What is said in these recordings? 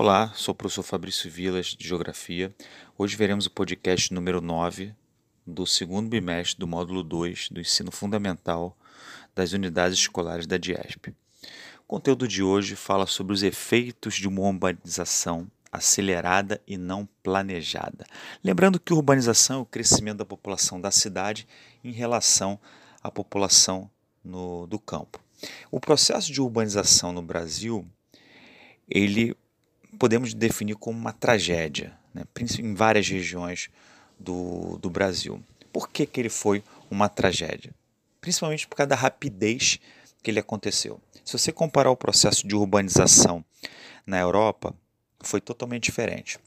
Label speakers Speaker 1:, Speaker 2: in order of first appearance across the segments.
Speaker 1: Olá, sou o professor Fabrício Vilas, de Geografia. Hoje veremos o podcast número 9 do segundo bimestre do módulo 2 do Ensino Fundamental das Unidades Escolares da DIESP. O conteúdo de hoje fala sobre os efeitos de uma urbanização acelerada e não planejada. Lembrando que urbanização é o crescimento da população da cidade em relação à população no, do campo. O processo de urbanização no Brasil, ele podemos definir como uma tragédia, né? em várias regiões do, do Brasil. Por que, que ele foi uma tragédia? Principalmente por causa da rapidez que ele aconteceu. Se você comparar o processo de urbanização na Europa, foi totalmente diferente.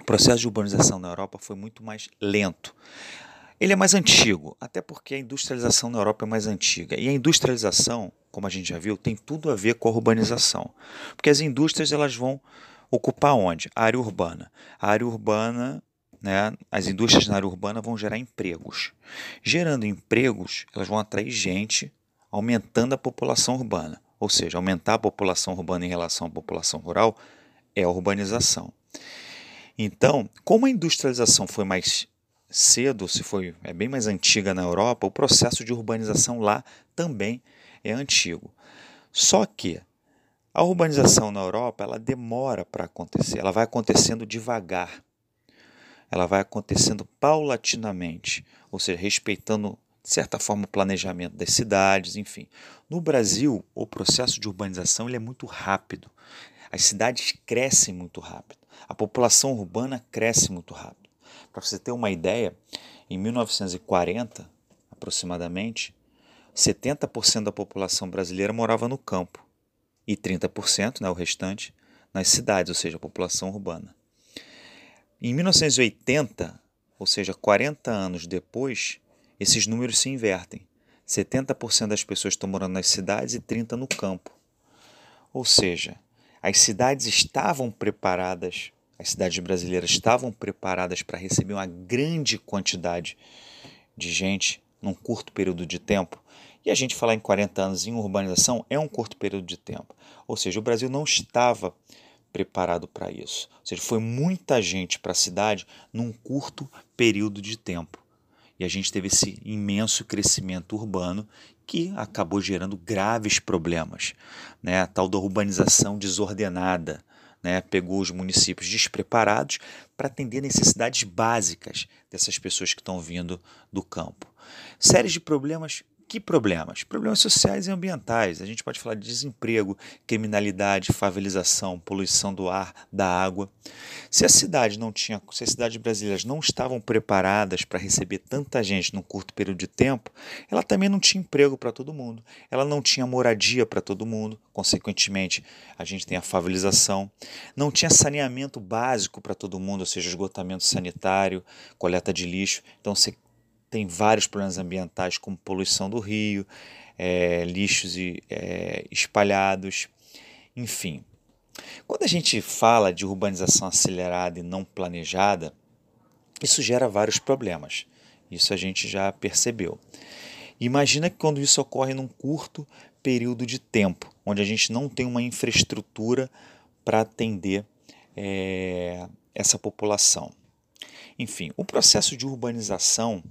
Speaker 1: O processo de urbanização na Europa foi muito mais lento. Ele é mais antigo, até porque a industrialização na Europa é mais antiga. E a industrialização, como a gente já viu, tem tudo a ver com a urbanização. Porque as indústrias elas vão ocupar onde? A área urbana. A área urbana, né, as indústrias na área urbana vão gerar empregos. Gerando empregos, elas vão atrair gente, aumentando a população urbana. Ou seja, aumentar a população urbana em relação à população rural é a urbanização. Então, como a industrialização foi mais cedo, se foi é bem mais antiga na Europa, o processo de urbanização lá também é antigo. Só que a urbanização na Europa ela demora para acontecer, ela vai acontecendo devagar, ela vai acontecendo paulatinamente, ou seja, respeitando de certa forma o planejamento das cidades, enfim. No Brasil, o processo de urbanização ele é muito rápido. As cidades crescem muito rápido. A população urbana cresce muito rápido. Para você ter uma ideia, em 1940, aproximadamente, 70% da população brasileira morava no campo e 30%, né, o restante, nas cidades, ou seja, a população urbana. Em 1980, ou seja, 40 anos depois, esses números se invertem. 70% das pessoas estão morando nas cidades e 30% no campo. Ou seja, as cidades estavam preparadas as cidades brasileiras estavam preparadas para receber uma grande quantidade de gente num curto período de tempo. E a gente falar em 40 anos em urbanização é um curto período de tempo. Ou seja, o Brasil não estava preparado para isso. Ou seja, foi muita gente para a cidade num curto período de tempo. E a gente teve esse imenso crescimento urbano que acabou gerando graves problemas. Né? A tal da urbanização desordenada, né, pegou os municípios despreparados para atender necessidades básicas dessas pessoas que estão vindo do campo. Séries de problemas que problemas? Problemas sociais e ambientais. A gente pode falar de desemprego, criminalidade, favelização, poluição do ar, da água. Se a cidade não tinha, se as cidades brasileiras não estavam preparadas para receber tanta gente num curto período de tempo, ela também não tinha emprego para todo mundo. Ela não tinha moradia para todo mundo. Consequentemente, a gente tem a favelização. Não tinha saneamento básico para todo mundo, ou seja, esgotamento sanitário, coleta de lixo. Então você tem vários problemas ambientais, como poluição do rio, é, lixos é, espalhados, enfim. Quando a gente fala de urbanização acelerada e não planejada, isso gera vários problemas. Isso a gente já percebeu. Imagina que quando isso ocorre num curto período de tempo, onde a gente não tem uma infraestrutura para atender é, essa população. Enfim, o processo de urbanização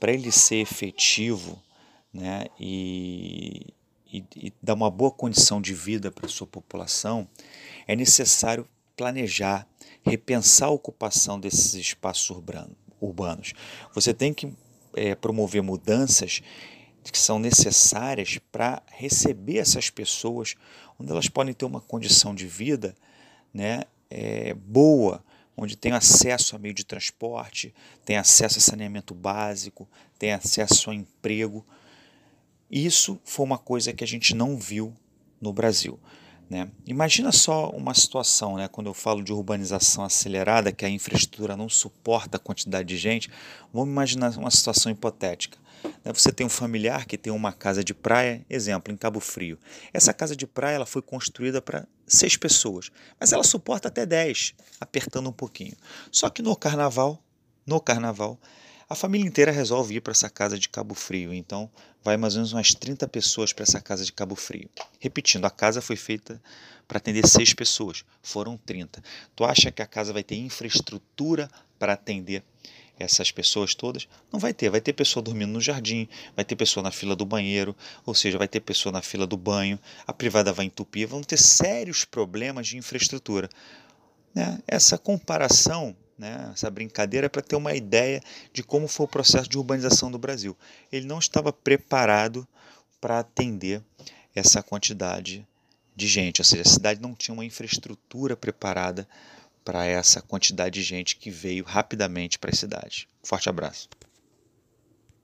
Speaker 1: para ele ser efetivo né, e, e, e dar uma boa condição de vida para a sua população, é necessário planejar, repensar a ocupação desses espaços urbano, urbanos. Você tem que é, promover mudanças que são necessárias para receber essas pessoas, onde elas podem ter uma condição de vida né, é, boa, onde tem acesso a meio de transporte, tem acesso a saneamento básico, tem acesso a emprego. Isso foi uma coisa que a gente não viu no Brasil. Né? Imagina só uma situação, né, quando eu falo de urbanização acelerada, que a infraestrutura não suporta a quantidade de gente. Vamos imaginar uma situação hipotética. Né? Você tem um familiar que tem uma casa de praia, exemplo, em Cabo Frio. Essa casa de praia ela foi construída para seis pessoas, mas ela suporta até dez, apertando um pouquinho. Só que no carnaval, no carnaval, A família inteira resolve ir para essa casa de Cabo Frio, então vai mais ou menos umas 30 pessoas para essa casa de Cabo Frio. Repetindo, a casa foi feita para atender seis pessoas, foram 30. Tu acha que a casa vai ter infraestrutura para atender essas pessoas todas? Não vai ter. Vai ter pessoa dormindo no jardim, vai ter pessoa na fila do banheiro, ou seja, vai ter pessoa na fila do banho, a privada vai entupir, vão ter sérios problemas de infraestrutura. Né? Essa comparação né, essa brincadeira para ter uma ideia de como foi o processo de urbanização do Brasil. Ele não estava preparado para atender essa quantidade de gente, ou seja, a cidade não tinha uma infraestrutura preparada para essa quantidade de gente que veio rapidamente para a cidade. Forte abraço.